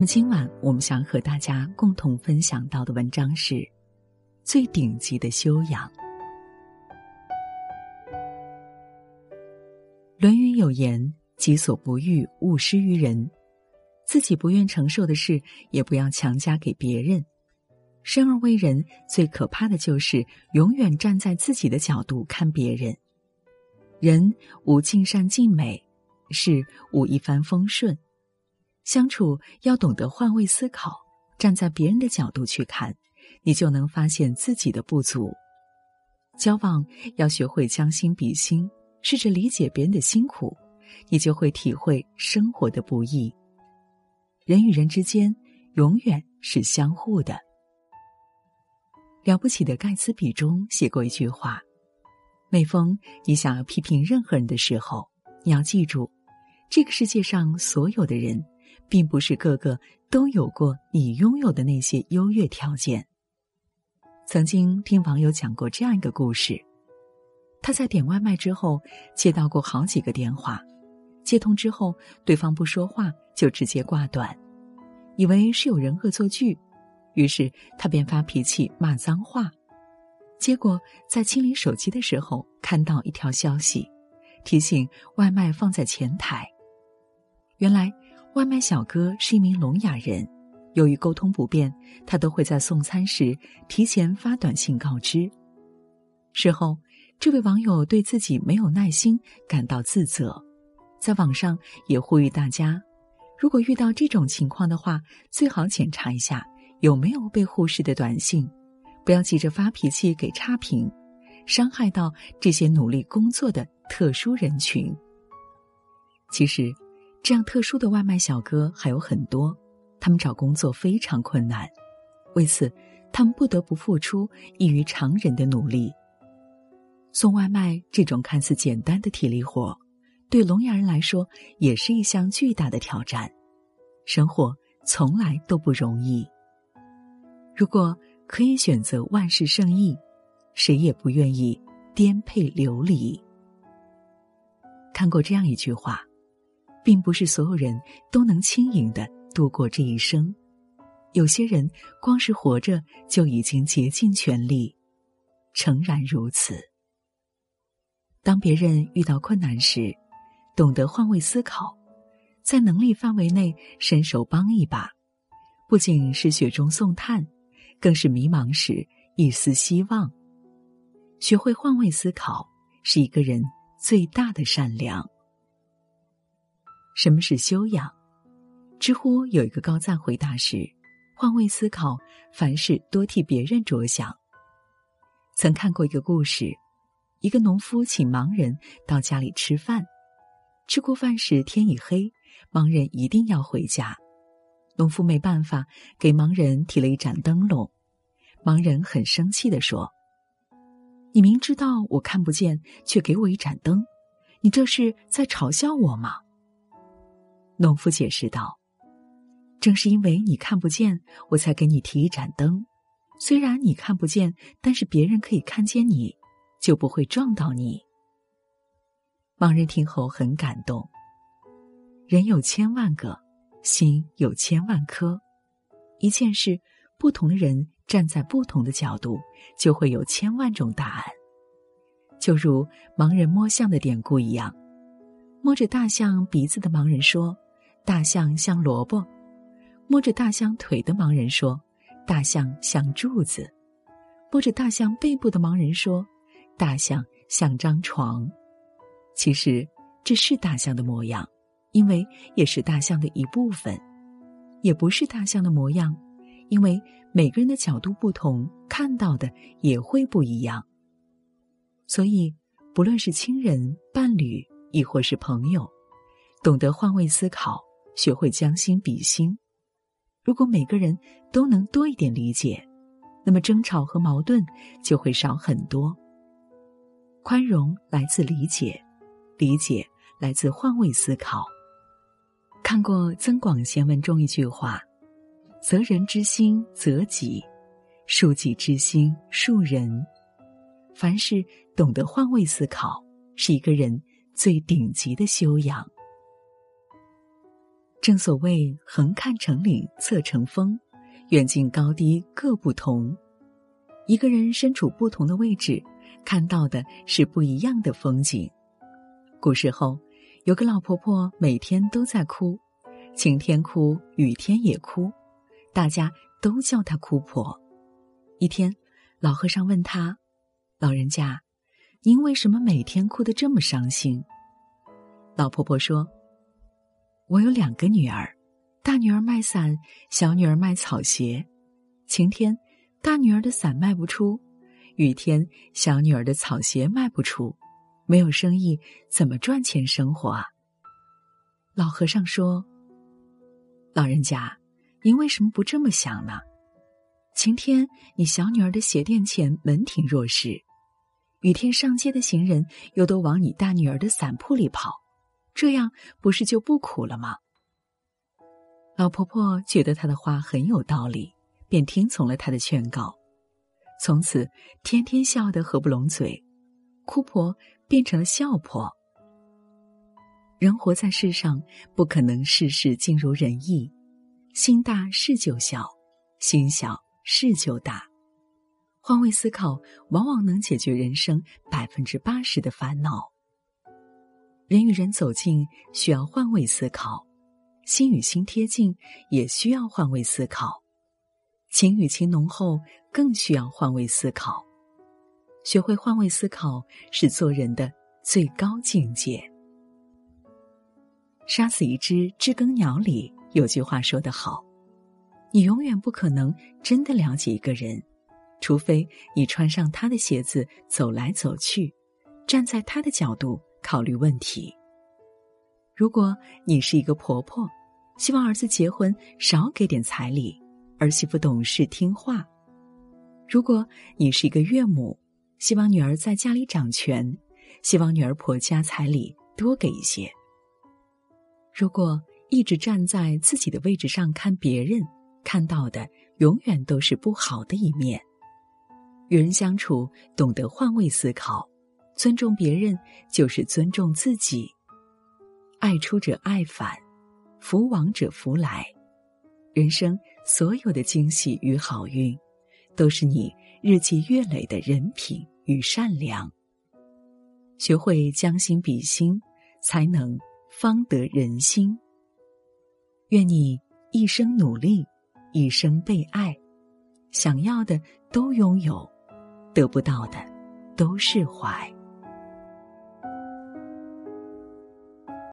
那今晚我们想和大家共同分享到的文章是：最顶级的修养。《论语》有言：“己所不欲，勿施于人。”自己不愿承受的事，也不要强加给别人。生而为人，最可怕的就是永远站在自己的角度看别人。人无尽善尽美，事无一帆风顺。相处要懂得换位思考，站在别人的角度去看，你就能发现自己的不足。交往要学会将心比心，试着理解别人的辛苦，你就会体会生活的不易。人与人之间永远是相互的。了不起的盖茨比中写过一句话：每逢你想要批评任何人的时候，你要记住，这个世界上所有的人。并不是个个都有过你拥有的那些优越条件。曾经听网友讲过这样一个故事：他在点外卖之后接到过好几个电话，接通之后对方不说话就直接挂断，以为是有人恶作剧，于是他便发脾气骂脏话。结果在清理手机的时候看到一条消息，提醒外卖放在前台。原来。外卖小哥是一名聋哑人，由于沟通不便，他都会在送餐时提前发短信告知。事后，这位网友对自己没有耐心感到自责，在网上也呼吁大家：如果遇到这种情况的话，最好检查一下有没有被忽视的短信，不要急着发脾气给差评，伤害到这些努力工作的特殊人群。其实。这样特殊的外卖小哥还有很多，他们找工作非常困难，为此，他们不得不付出异于常人的努力。送外卖这种看似简单的体力活，对聋哑人来说也是一项巨大的挑战。生活从来都不容易。如果可以选择万事胜意，谁也不愿意颠沛流离。看过这样一句话。并不是所有人都能轻盈的度过这一生，有些人光是活着就已经竭尽全力，诚然如此。当别人遇到困难时，懂得换位思考，在能力范围内伸手帮一把，不仅是雪中送炭，更是迷茫时一丝希望。学会换位思考，是一个人最大的善良。什么是修养？知乎有一个高赞回答是：换位思考，凡事多替别人着想。曾看过一个故事，一个农夫请盲人到家里吃饭，吃过饭时天已黑，盲人一定要回家。农夫没办法，给盲人提了一盏灯笼。盲人很生气的说：“你明知道我看不见，却给我一盏灯，你这是在嘲笑我吗？”农夫解释道：“正是因为你看不见，我才给你提一盏灯。虽然你看不见，但是别人可以看见你，就不会撞到你。”盲人听后很感动。人有千万个，心有千万颗。一件事，不同的人站在不同的角度，就会有千万种答案。就如盲人摸象的典故一样，摸着大象鼻子的盲人说。大象像萝卜，摸着大象腿的盲人说：“大象像柱子。”摸着大象背部的盲人说：“大象像张床。”其实这是大象的模样，因为也是大象的一部分；也不是大象的模样，因为每个人的角度不同，看到的也会不一样。所以，不论是亲人、伴侣，亦或是朋友，懂得换位思考。学会将心比心，如果每个人都能多一点理解，那么争吵和矛盾就会少很多。宽容来自理解，理解来自换位思考。看过《增广贤文》中一句话：“择人之心择己，恕己之心恕人。”凡是懂得换位思考，是一个人最顶级的修养。正所谓“横看成岭侧成峰”，远近高低各不同。一个人身处不同的位置，看到的是不一样的风景。古时候，有个老婆婆每天都在哭，晴天哭，雨天也哭，大家都叫她哭婆。一天，老和尚问她：“老人家，您为什么每天哭得这么伤心？”老婆婆说：“我有两个女儿，大女儿卖伞，小女儿卖草鞋。晴天。”大女儿的伞卖不出，雨天小女儿的草鞋卖不出，没有生意怎么赚钱生活啊？老和尚说：“老人家，您为什么不这么想呢？晴天，你小女儿的鞋店前门庭若市，雨天上街的行人又都往你大女儿的伞铺里跑，这样不是就不苦了吗？”老婆婆觉得他的话很有道理。便听从了他的劝告，从此天天笑得合不拢嘴，哭婆变成了笑婆。人活在世上，不可能事事尽如人意，心大事就小，心小事就大。换位思考，往往能解决人生百分之八十的烦恼。人与人走近，需要换位思考；心与心贴近，也需要换位思考。情与情浓厚，更需要换位思考。学会换位思考，是做人的最高境界。杀死一只知更鸟里有句话说得好：“你永远不可能真的了解一个人，除非你穿上他的鞋子走来走去，站在他的角度考虑问题。”如果你是一个婆婆，希望儿子结婚少给点彩礼。儿媳妇懂事听话。如果你是一个岳母，希望女儿在家里掌权，希望女儿婆家彩礼多给一些。如果一直站在自己的位置上看别人，看到的永远都是不好的一面。与人相处，懂得换位思考，尊重别人就是尊重自己。爱出者爱返，福往者福来。人生所有的惊喜与好运，都是你日积月累的人品与善良。学会将心比心，才能方得人心。愿你一生努力，一生被爱，想要的都拥有，得不到的都释怀。